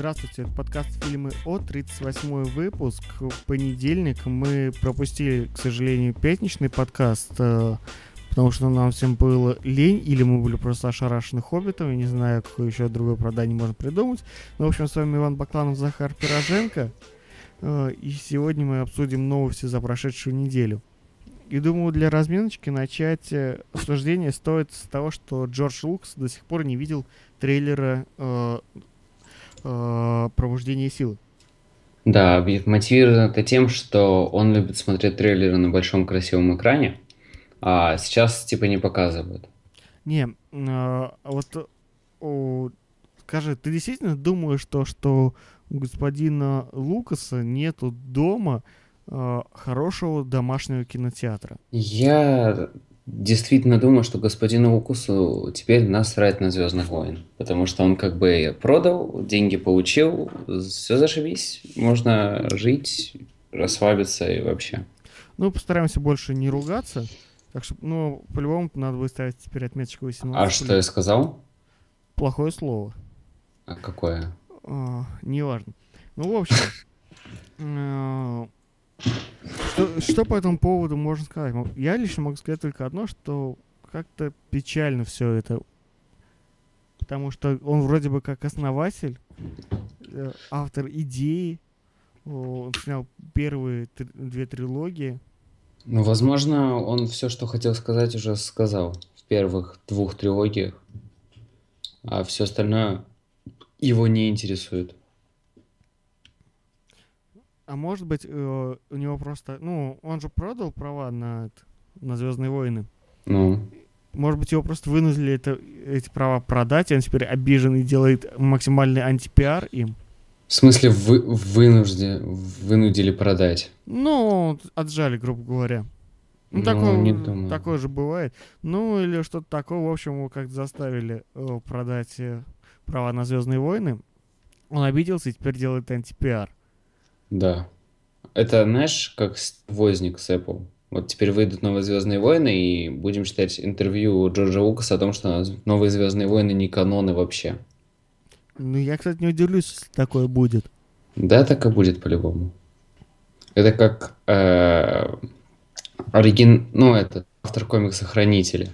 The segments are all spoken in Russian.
Здравствуйте, это подкаст «Фильмы О», 38 выпуск. Понедельник мы пропустили, к сожалению, пятничный подкаст, э, потому что нам всем было лень, или мы были просто ошарашены «Хоббитом», я не знаю, какое еще другое оправдание можно придумать. Ну, в общем, с вами Иван Бакланов, Захар Пироженко, э, и сегодня мы обсудим новости за прошедшую неделю. И думаю, для разминочки начать э, обсуждение стоит с того, что Джордж Лукас до сих пор не видел трейлера э, э, «Пробуждение силы». Да, мотивировано это тем, что он любит смотреть трейлеры на большом красивом экране, а сейчас типа не показывают. Не, э, вот о, скажи, ты действительно думаешь, что, что у господина Лукаса нету дома э, хорошего домашнего кинотеатра? Я действительно думаю, что господину Лукусу теперь насрать на Звездных войн. Потому что он как бы продал, деньги получил, все зашибись. Можно жить, расслабиться и вообще. Ну, постараемся больше не ругаться. Так что, ну, по-любому надо будет ставить теперь отметочку 18. А что я сказал? Плохое слово. А какое? А, неважно. Ну, в общем, э, что, что по этому поводу можно сказать? Я лично могу сказать только одно, что как-то печально все это. Потому что он вроде бы как основатель, э, автор идеи, он снял первые две трилогии. Ну, возможно, он все, что хотел сказать, уже сказал в первых двух трилогиях. А все остальное его не интересует. А может быть, э, у него просто... Ну, он же продал права на, на Звездные войны. Ну, Может быть, его просто вынудили это, эти права продать, и он теперь обижен и делает максимальный антипиар им. в смысле, вы, вынужде, вынудили продать. Ну, отжали, грубо говоря. Ну, Ну, такое, не думаю. такое же бывает. Ну, или что-то такое. В общем, его как-то заставили э, продать э, права на Звездные войны. Он обиделся и теперь делает антипиар. Да. Это, знаешь, как возник с Apple. Вот теперь выйдут новые Звездные войны, и будем читать интервью Джорджа Лукаса о том, что новые Звездные войны не каноны вообще. Ну, я, кстати, не удивлюсь, если такое будет. Да, так и будет по-любому. Это как э, оригин... ну, это автор комикса Хранители.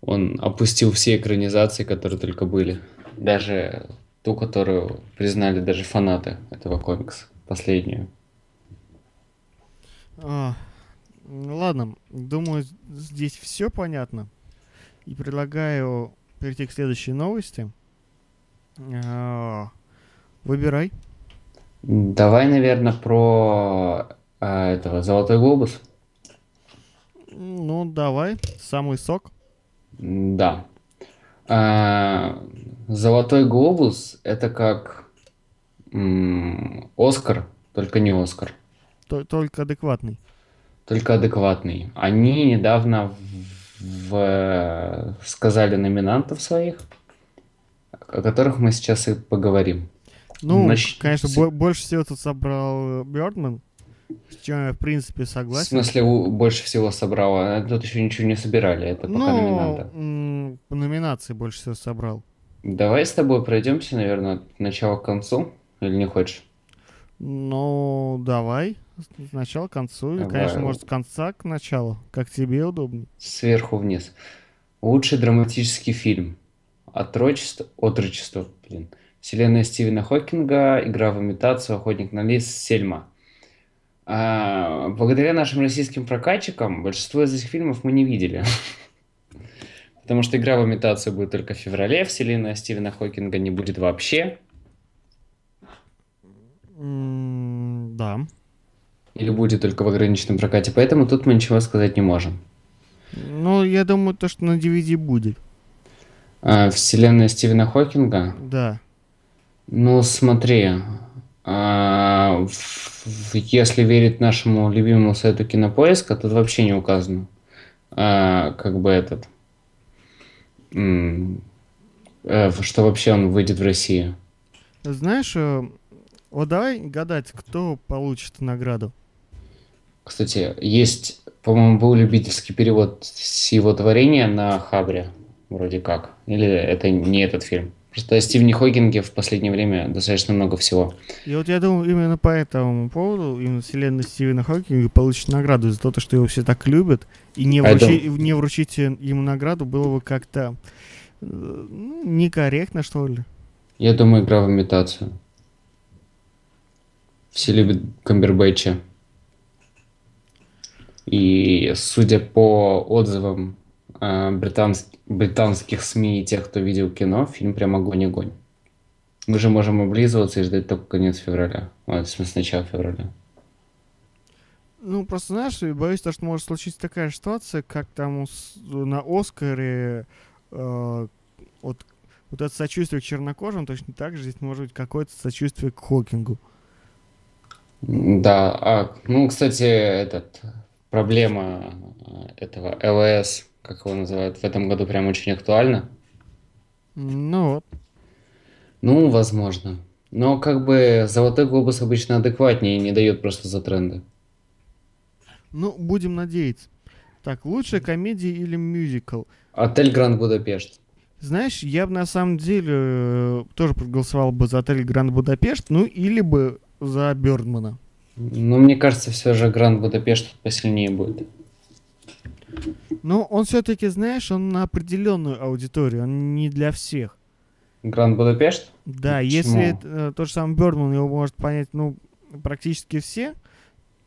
Он опустил все экранизации, которые только были. Даже ту, которую признали даже фанаты этого комикса. Последнюю. А, ладно, думаю, здесь все понятно. И предлагаю перейти к следующей новости. А, Выбирай. Давай, наверное, про э, этого Золотой глобус. Ну, давай, самый сок. Да. А, Золотой глобус это как м, Оскар, только не Оскар. То- только адекватный. только адекватный. Они недавно в- в- сказали номинантов своих, о которых мы сейчас и поговорим. Ну, Нач- конечно, бо- больше всего тут собрал Бёрдман, с чем я, в принципе, В согласен. смысле, у- больше всего собрала. А Тут еще ничего не собирали, это пока ну, номинанты. м, по номинации больше всего собрал. Давай с тобой пройдемся, наверное, от начала к концу. Или не хочешь? Ну, давай. Сначала к концу. Или, Давай. конечно, может, с конца к началу. Как тебе удобнее. Сверху вниз. Лучший драматический фильм. Отрочество, отрочество, блин. Вселенная Стивена Хокинга, Игра в имитацию, Охотник на лис, Сельма. А, благодаря нашим российским прокатчикам большинство из этих фильмов мы не видели. Потому что Игра в имитацию будет только в феврале, Вселенная Стивена Хокинга не будет вообще. Да. Или будет только в ограниченном прокате. Поэтому тут мы ничего сказать не можем. Ну, я думаю, то, что на DVD будет. А, Вселенная Стивена Хокинга. Да. Ну, смотри, а, в- если верить нашему любимому сайту Кинопоиска, тут вообще не указано, а, как бы этот, э, что вообще он выйдет в России. Знаешь, э, вот давай гадать, кто получит награду. Кстати, есть, по-моему, был любительский перевод с его творения на Хабре, вроде как. Или это не этот фильм? Просто о Стивене Хокинге в последнее время достаточно много всего. И вот я думаю, именно по этому поводу, именно вселенная Стивена Хокинга получит награду за то, что его все так любят, и не, вручи- это- не вручить ему награду было бы как-то э, ну, некорректно, что ли. Я думаю, игра в имитацию. Все любят Камбербэтча. И судя по отзывам э, британс- британских СМИ и тех, кто видел кино, фильм прям огонь-огонь. Мы же можем облизываться и ждать только конец февраля. Ой, в смысле, начало февраля. Ну, просто, знаешь, боюсь, то, что может случиться такая ситуация, как там на Оскаре э, вот, вот это сочувствие к чернокожим, точно так же здесь может быть какое-то сочувствие к Хокингу. М, Да, а, ну, кстати, этот, проблема э, этого ЛС, как его называют, в этом году прям очень актуальна. Ну вот. Ну, возможно. Но как бы Золотой глобус обычно адекватнее и не дает просто за тренды. Ну, будем надеяться. Так, лучшая комедия или мюзикл? Отель Гранд Будапешт. Знаешь, я бы на самом деле э, тоже проголосовал бы за отель Гранд Будапешт, ну или бы за Бёрдмана. Но мне кажется, все же Гранд Будапешт посильнее будет. Но он все-таки, знаешь, он на определенную аудиторию, он не для всех. Гранд Будапешт? Да, Почему? если э, тот же самый Бёрдман, его может понять, ну, практически все,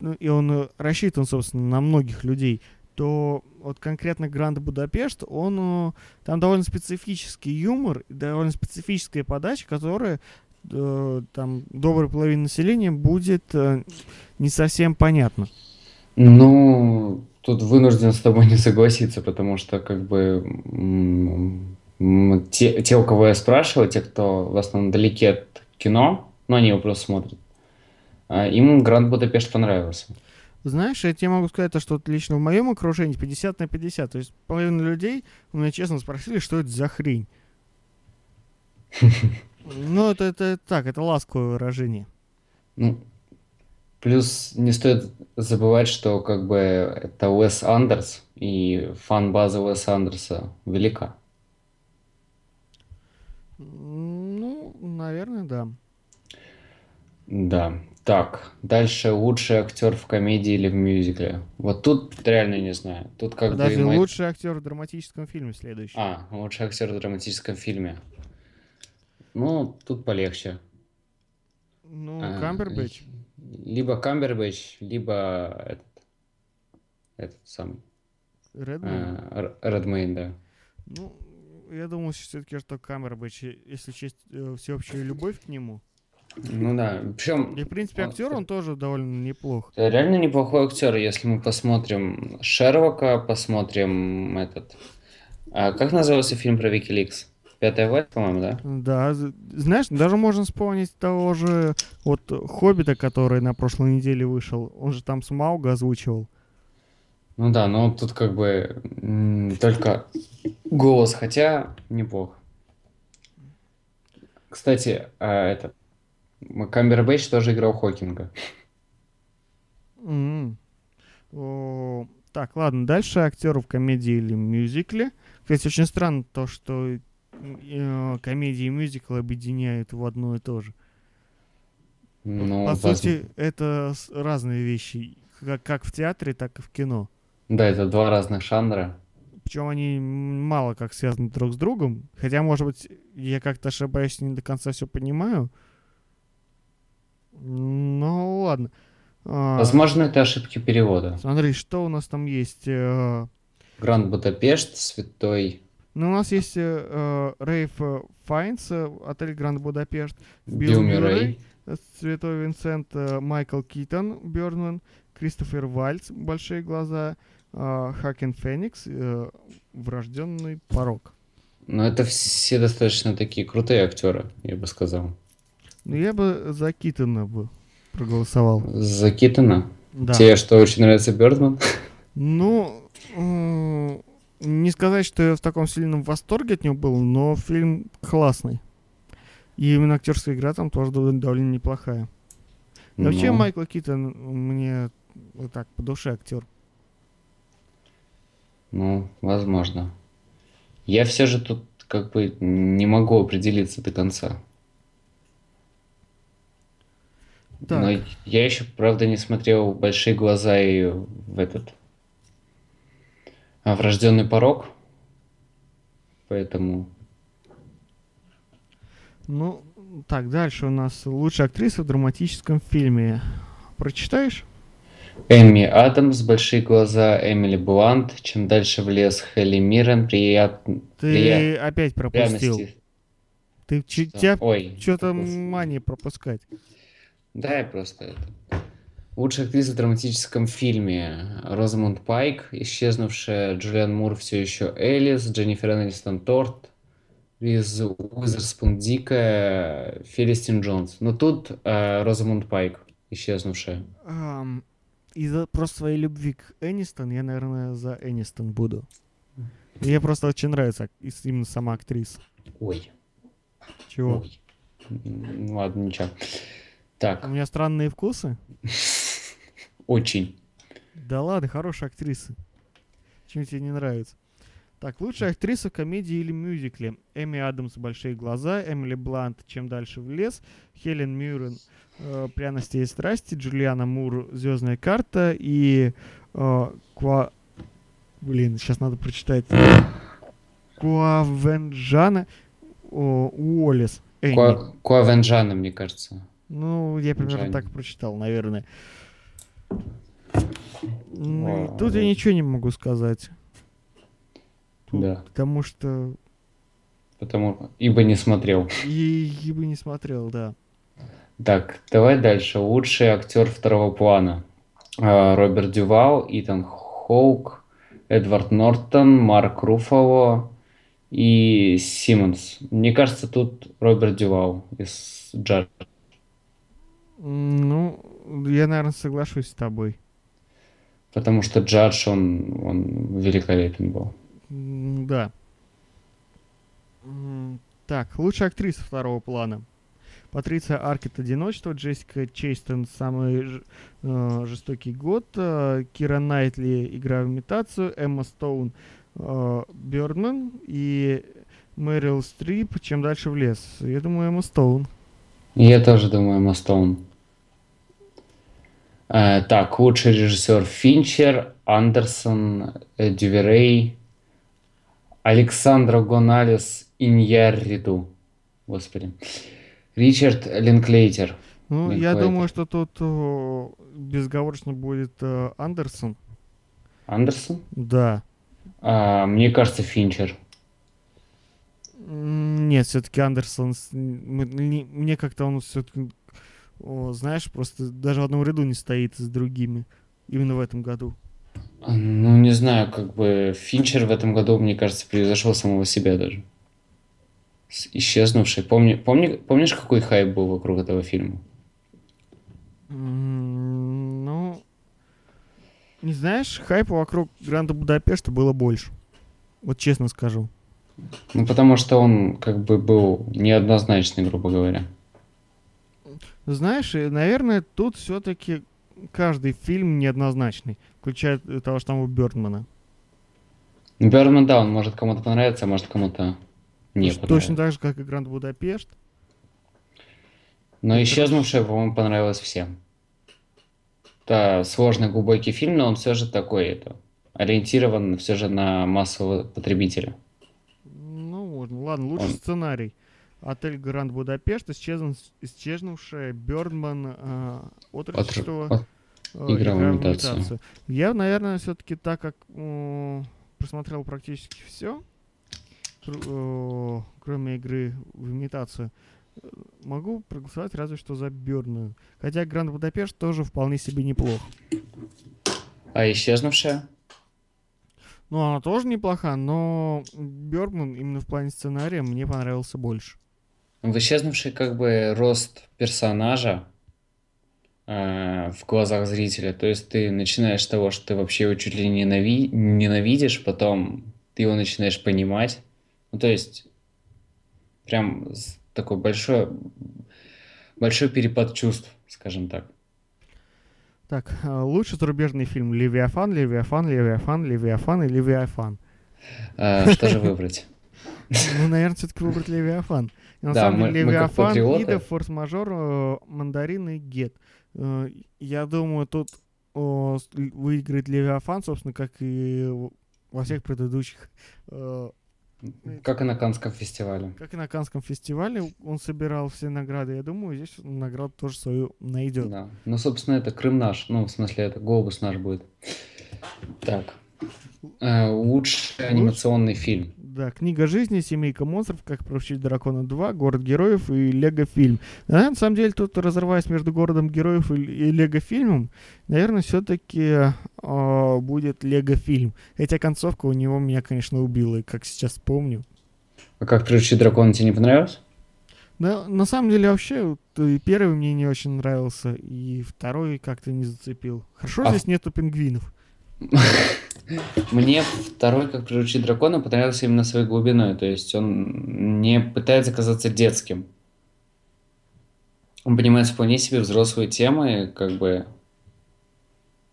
ну, и он э, рассчитан, собственно, на многих людей, то вот конкретно Гранд Будапешт, он, э, там довольно специфический юмор, довольно специфическая подача, которая э, там доброй половине населения будет э, не совсем понятна. Ну, тут вынужден с тобой не согласиться, потому что как бы те, те, у кого я спрашивал, те, кто в основном далеки от кино, но они его просто смотрят, а, им Гранд Будапешт понравился. Знаешь, я тебе могу сказать, то, что лично в моем окружении 50 на 50. То есть половина людей у меня честно спросили, что это за хрень. Ну, это, это так, это ласковое выражение. Ну, плюс не стоит забывать, что как бы это Уэс Андерс, и фан-база Уэса Андерса велика. Ну, наверное, да. Да. Так, дальше лучший актер в комедии или в мюзикле. Вот тут реально не знаю. Тут как бы Подожди, Майк- лучший актер в драматическом фильме следующий. А, лучший актер в драматическом фильме. Ну, тут полегче. Ну, А, Камбербэтч. Либо Камбербэтч, либо этот, этот самый, Редмейн. Редмейн, да. Ну, я думаю все-таки, что Камбербэтч, если честь э, всеобщую любовь к нему. Ну да, причем И, в принципе, актер он тоже довольно неплох. реально неплохой актер, если мы посмотрим Шерлока, посмотрим этот... а как назывался фильм про Викиликс? Пятая власть, по-моему, да? Да, знаешь, даже можно вспомнить того же вот Хоббита, который на прошлой неделе вышел. Он же там Смауга озвучивал. Ну да, но тут как бы только голос, хотя неплохо. Кстати, а, этот Камбербэтч тоже играл Хокинга. М. О, Так, ладно, дальше актеры в комедии или мюзикле. Кстати, очень странно то, что комедии и мюзикл объединяют в одно и то же. Ну, По воз- сути, это разные вещи, как, как в театре, так и в кино. Да, это два разных жанра. Причем они мало как связаны друг с другом. Хотя, может быть, я как-то ошибаюсь, не до конца все понимаю. Ну, ладно. А, Возможно, это ошибки перевода. Смотри, что у нас там есть? Э, Гранд Будапешт, Святой Ну, у нас есть э, Рейф э, Файнс, э, отель Гранд Будапешт, Билл Мюррей. э, Святой Винсент, Майкл Китон, Бёрдман, Кристофер Вальц, Большие глаза, э, Хакен Феникс, э, Врожденный порог. Но это все достаточно такие крутые актеры, я бы сказал. Ну, я бы за Китона бы проголосовал. За Китона. Да. Тебе что, очень нравится Бёрдман? Ну, не сказать, что я в таком сильном восторге от него был, но фильм классный. И именно актерская игра там тоже довольно, неплохая. И Вообще Ну, Майкл Китон мне вот так по душе актер. Ну, возможно. Я все же тут как бы не могу определиться до конца. Так. Но я еще, правда, не смотрел «Большие глаза» и в этот... А, «Врожденный порог». Поэтому... Ну, так, дальше у нас лучшая актриса в драматическом фильме. Прочитаешь? Эми Адамс, «Большие глаза», Эмили Блант, «Чем дальше в лес», Хелли Миррен, «Прият... Ты прият- опять пропустил. пряности». Ты Что? тебя Ой, что-то мания пропускать. Да, я просто это. Лучшая актриса в драматическом фильме. Розамунд Пайк, исчезнувшая Джулиан Мур все еще Элис, Дженнифер Энистон Торт, Риз Уизерспун Дикая, Фелистин Джонс. Но тут э, Розамунд Пайк, исчезнувшая. Ам, Из-за просто своей любви к Энистон, я, наверное, за Энистон буду. Мне просто очень нравится именно сама актриса. Ой, Чего? ой. Ладно, ничего. У Так, меня странные вкусы? очень. Да ладно, хорошая актриса. Чем тебе не нравится? Так, лучшая актриса в комедии или мюзикле. Эми Адамс «Большие глаза», Эмили Блант «Чем дальше в лес», Хелен Мюррен э, «Пряности и страсти», Джулиана Мур «Звездная карта» и э, Ква... Блин, сейчас надо прочитать. Куавенджана Уоллес. Куавенджана, мне кажется. Ну, я примерно Джанни. так прочитал, наверное. Ну, Вау. тут я ничего не могу сказать. Тут- Да. Потому что Потому, ибо не смотрел. и, и бы не смотрел, да. Так, давай дальше. Лучший актер второго плана. А, Роберт Дювал, Итан Хоук, Эдвард Нортон, Марк Руфало и Симмонс. Мне кажется, тут Роберт Дювал из Джадж. Ну, я, наверное, соглашусь с тобой. Потому что Джадж, он, он великолепен был. Да. Так, лучшая актриса второго плана. Патриция Аркет «Одиночество», Джессика Чейстон «Самый ж- э, жестокий год», э, Кира Найтли «Игра в имитацию», Эмма Стоун э, «Бёрдман» и Мэрил Стрип «Чем дальше в лес». Я думаю, Эмма Стоун. Я тоже думаю, Эмма Стоун. Э, так, лучший режиссер Финчер, Андерсон, э, Дюверей, Александра Гоналес, Иньярриду. Господи. Ричард Линклейтер. Ну, Блин, я думаю, что тут э, безговорочно будет э, Андерсон. Андерсон? Да. А, мне кажется, Финчер. Нет, все-таки Андерсон, мне как-то он все-таки, знаешь, просто даже в одном ряду не стоит с другими. Именно в этом году. Ну, не знаю, как бы Финчер в этом году, мне кажется, превзошел самого себя даже. Исчезнувший. Помни, помни, помнишь, какой хайп был вокруг этого фильма? Ну, не знаешь, хайпа вокруг Гранда Будапешта было больше. Вот честно скажу. Ну, потому что он как бы был неоднозначный, грубо говоря. Знаешь, наверное, тут все-таки каждый фильм неоднозначный, включая э, того же самого Бёрдмана. Бёрдман, да, он может кому-то понравиться, а может кому-то не Точно понравится. так же, как и Гранд Будапешт. Но «Исчезнувшая», по-моему, понравилась всем. Это сложный, глубокий фильм, но он все же такой, это, ориентирован все же на массового потребителя. Ну. Ладно, лучший Он- сценарий. Отель Гранд Будапешт, исчезнув- исчезнувшая Бёрдман, э, отрочество, От- э, Игра в имитацию. Я, наверное, все-таки так как м, просмотрел практически все, кроме игры в имитацию, э, могу проголосовать разве что за Бёрдман. Хотя Гранд Будапешт тоже вполне себе неплох. А «Исчезнувшая»? Ну, она тоже неплоха, но Бёрдман именно в плане сценария мне понравился больше. В «Исчезнувшей» как бы рост персонажа э, в глазах зрителя. То есть ты начинаешь с того, что ты вообще его чуть ли не ненави- ненавидишь, потом ты его начинаешь понимать. Ну, то есть прям такой большой, большой перепад чувств, скажем так. Так, а, лучший зарубежный фильм «Левиафан», «Левиафан», «Левиафан», «Левиафан» и «Левиафан». Э, Что же выбрать? Ну, наверное, все-таки выбрать Левиафан. И на Да, самом мы- деле мы Левиафан, патриоты. Ида, Форс-мажор, э, Мандарин и Гет. Э, Я думаю, тут л- выиграет Левиафан, собственно, как и во всех предыдущих э, Как и на Канском фестивале. Как и на Канском фестивале он собирал все награды. Я думаю, здесь награду тоже свою найдет. Да. Ну, собственно, это Крым наш. Ну, в смысле, это Глобус наш будет. Так. Э, Лучший анимационный фильм. Да, книга жизни, семейка монстров, как приручить дракона 2, город героев и Лего фильм. Да, на самом деле, тут разрываясь между городом героев и, и Лего фильмом, наверное, все-таки будет Лего фильм. Хотя концовка у него меня, конечно, убила, и как сейчас помню. А как приручить дракона тебе не понравилось? Да, на самом деле, вообще, и первый мне не очень нравился, и второй как-то не зацепил. Хорошо, А здесь нету пингвинов. Мне второй, как приручить дракона, понравился именно своей глубиной. То есть он не пытается казаться детским. Он понимает вполне себе взрослые темы, как бы,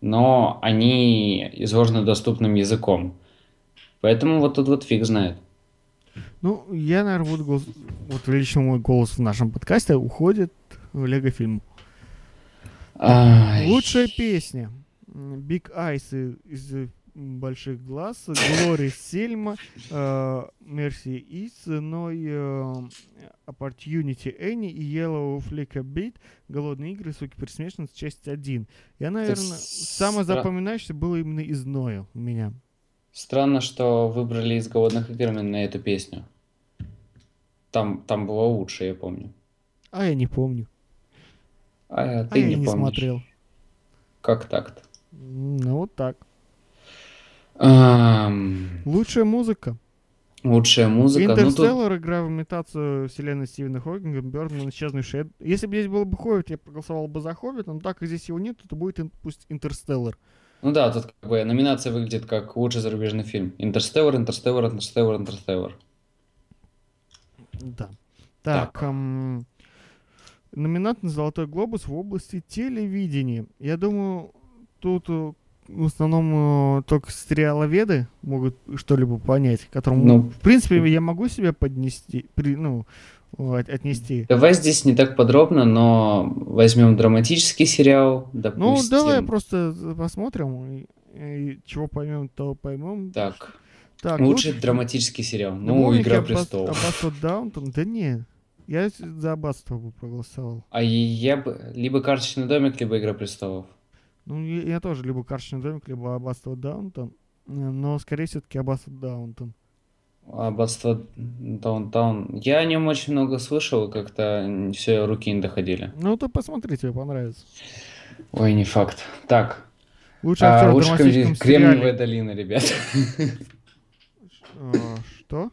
но они изложены доступным языком. Поэтому вот тут вот фиг знает. Ну, я, наверное, буду голос... Вот лично мой голос в нашем подкасте уходит в Лего фильм. Ай. Лучшая песня. Eyes и- из больших глаз, Glory Сельма, э, Mercy Is, Ной э, Opportunity Энни и Yellow Flicker Beat, Голодные игры, Суки Пересмешницы, часть 1. Я, наверное, самое стра- запоминающееся было именно из Ноя у меня. Странно, что выбрали из голодных игр именно эту песню. Там, там было лучше, я помню. А я не помню. А, А ты я не не помнишь. смотрел. Как так-то? Ну, вот так. Ам, Лучшая музыка. лучшая музыка. Ну, тут Интерстеллар, игра в имитацию вселенной Стивена Хокинга, Бёрдман, исчезнувший. Если бы здесь был бы Хоббит, я проголосовал бы за Хоббита, но так как здесь его нет, то будет пусть Интерстеллар. Ну да, тут как бы номинация выглядит как лучший зарубежный фильм. Интерстеллар, Интерстеллар, Интерстеллар, Интерстеллар. Да. Так. Так, ам, номинат на Золотой Глобус в области телевидения. Я думаю, тут э, в основном э, только сериаловеды могут что-либо понять, которому, Ну. в принципе, я могу себя поднести, при, ну, от- отнести. Давай здесь не так подробно, но возьмем драматический сериал, Ну, допустим. давай просто посмотрим, и, и чего поймем, то поймем. Так, Так, лучший лучше- драматический сериал. Ну, можно Игра престолов. Аббатство Даунтон? Да не, я за аббатство бы проголосовал. А я бы либо карточный домик, либо Игра престолов. Ну, я, я тоже либо карточный домик, либо аббатство Даунтон, э, но скорее все-таки аббатство Даунтон. Аббатство Даунтаун. Я о нем очень много слышал, как-то все руки не доходили. Ну, то посмотри, тебе понравится. Ой, не факт. Так, Лучший а, актер драматическом комедий- Кремниевая долина, ребят. А, Что?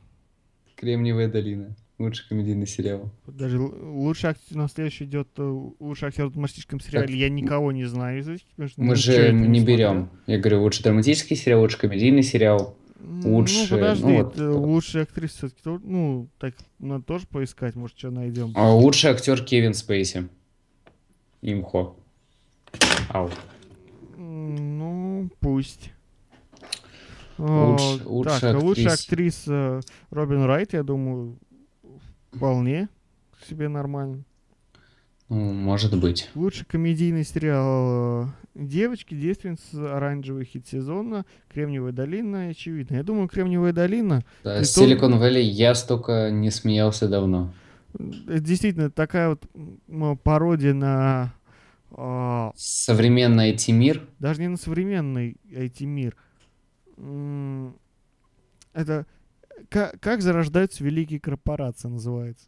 Кремниевая долина. Лучший комедийный сериал. Даже лучший актер, на следующий идет э, лучший актер в драматическом сериале. Я никого не знаю из этих, Мы же не смотрел. берем. Я говорю, лучший драматический сериал, лучший комедийный сериал. М, Лучше, Ну, подожди, ну, вот э, лучшая актриса все-таки, ну, так, надо тоже поискать, может, что найдем. А лучший актер Кевин Спейси. Имхо. Ау. Ну, пусть. Луч- О, лучшая так, а лучшая актриса. актриса Робин Райт, я думаю, вполне себе нормально. Ну, может быть. Лучший комедийный сериал э, «Девочки», «Девственница», «Оранжевый хит сезона», «Кремниевая долина», очевидно. Я думаю, «Кремниевая долина» Да, Silicon Valley я столько не смеялся давно. Это действительно такая вот м, пародия на Современный IT-мир. даже не на современный IT-мир. Это как, как зарождаются великие корпорации называется.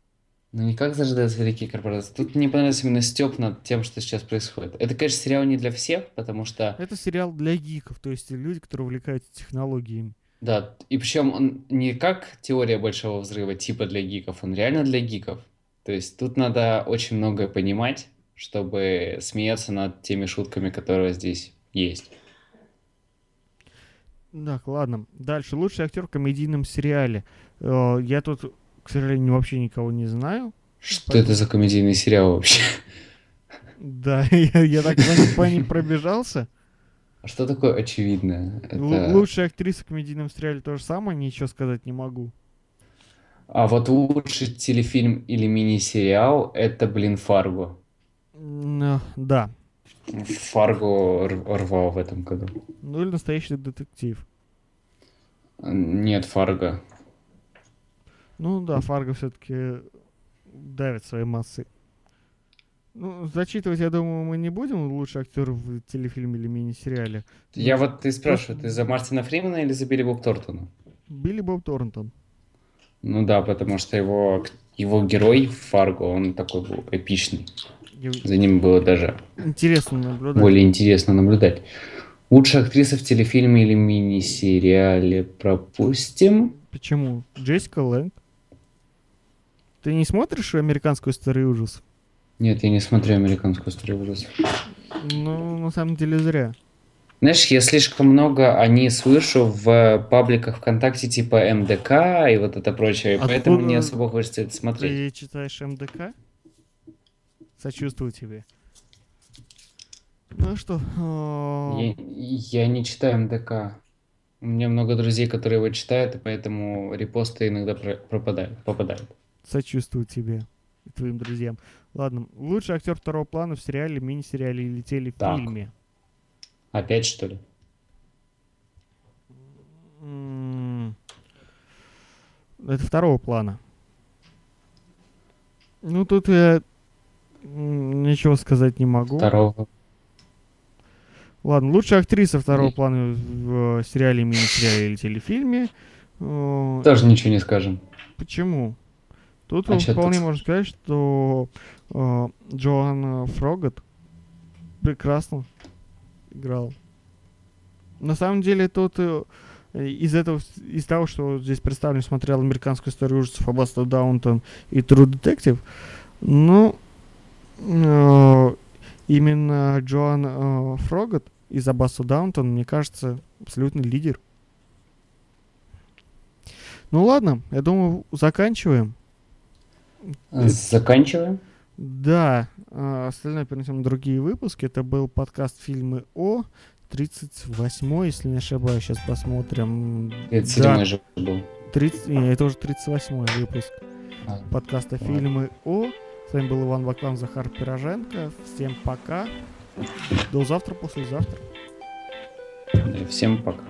Ну, не как зажидаются великие корпорации. Тут мне понравился именно степ над тем, что сейчас происходит. Это, конечно, сериал не для всех, потому что, Это сериал для гиков, то есть люди, которые увлекаются технологиями. да, и причем он не как теория большого взрыва, типа для гиков, он реально для гиков. То есть тут надо очень многое понимать, чтобы смеяться над теми шутками, которые здесь есть. Так, ладно. Дальше. Лучший актер в комедийном сериале. Э, Я тут, к сожалению, вообще никого не знаю. Что Поэтому- это за комедийный сериал вообще? Да, я, я так по ним- пробежался. А что такое очевидное? Это... Лучшая актриса в комедийном сериале то же самое, ничего сказать не могу. А вот лучший телефильм или мини-сериал это, блин, Фарго. М, Да. Фарго рвал в этом году. Ну или настоящий детектив. Нет, Фарго. Ну да, Фарго все-таки давит своей массой. Ну, зачитывать, я думаю, мы не будем лучший актер в телефильме или мини-сериале. Я вот ты спрашиваю, ты за Мартина Фримена или за Билли Боб Тортона? Билли Боб Торнтон. Ну да, потому что его, его герой в Фарго, он такой был эпичный. За ним было даже Интересно наблюдать. более интересно наблюдать. Лучшая актриса в телефильме или мини-сериале пропустим. Почему? Джессика Лэнг. Ты не смотришь американскую историю ужасов? Нет, я не смотрю американскую историю ужасов. Ну, на самом деле зря. Знаешь, я слишком много о ней слышу в пабликах ВКонтакте типа МДК и вот это прочее, Откуда поэтому не особо хочется это смотреть. Ты читаешь МДК? Сочувствую тебе. Ну что, а, Я, я не читаю МДК. У меня много друзей, которые его читают, и поэтому репосты иногда про- пропадают, попадают. сочувствую тебе и твоим друзьям. Ладно, лучший актер второго плана в сериале, мини-сериале или телефильме. Опять что ли? М, Это второго плана. Ну, тут я м, ничего сказать не могу. Второго. Ладно, лучшая актриса второго плана в э, сериале, мини-сериале или телефильме. Э, Тоже ничего не скажем. Почему? Тут А вполне тут? можно сказать, что э, Джоанна Фрогат прекрасно играл. На самом деле, тут э, из этого, из того, что здесь представлен, смотрел американскую историю ужасов Аббаста Даунтон и True Detective, ну, э, именно Джоан э, Фрогат из Аббаса Даунтон, мне кажется, абсолютный лидер. Ну ладно, я думаю, заканчиваем. Заканчиваем. Да, остальное перенесем на другие выпуски. Это был подкаст фильмы О. 38 если не ошибаюсь, сейчас посмотрим. Это Да, седьмой же был. 30, не, это уже 38 выпуск А, подкаста Ладно. фильмы О. С вами был Иван Баклан, Захар Пироженко. Всем пока. До завтра, послезавтра. Всем пока.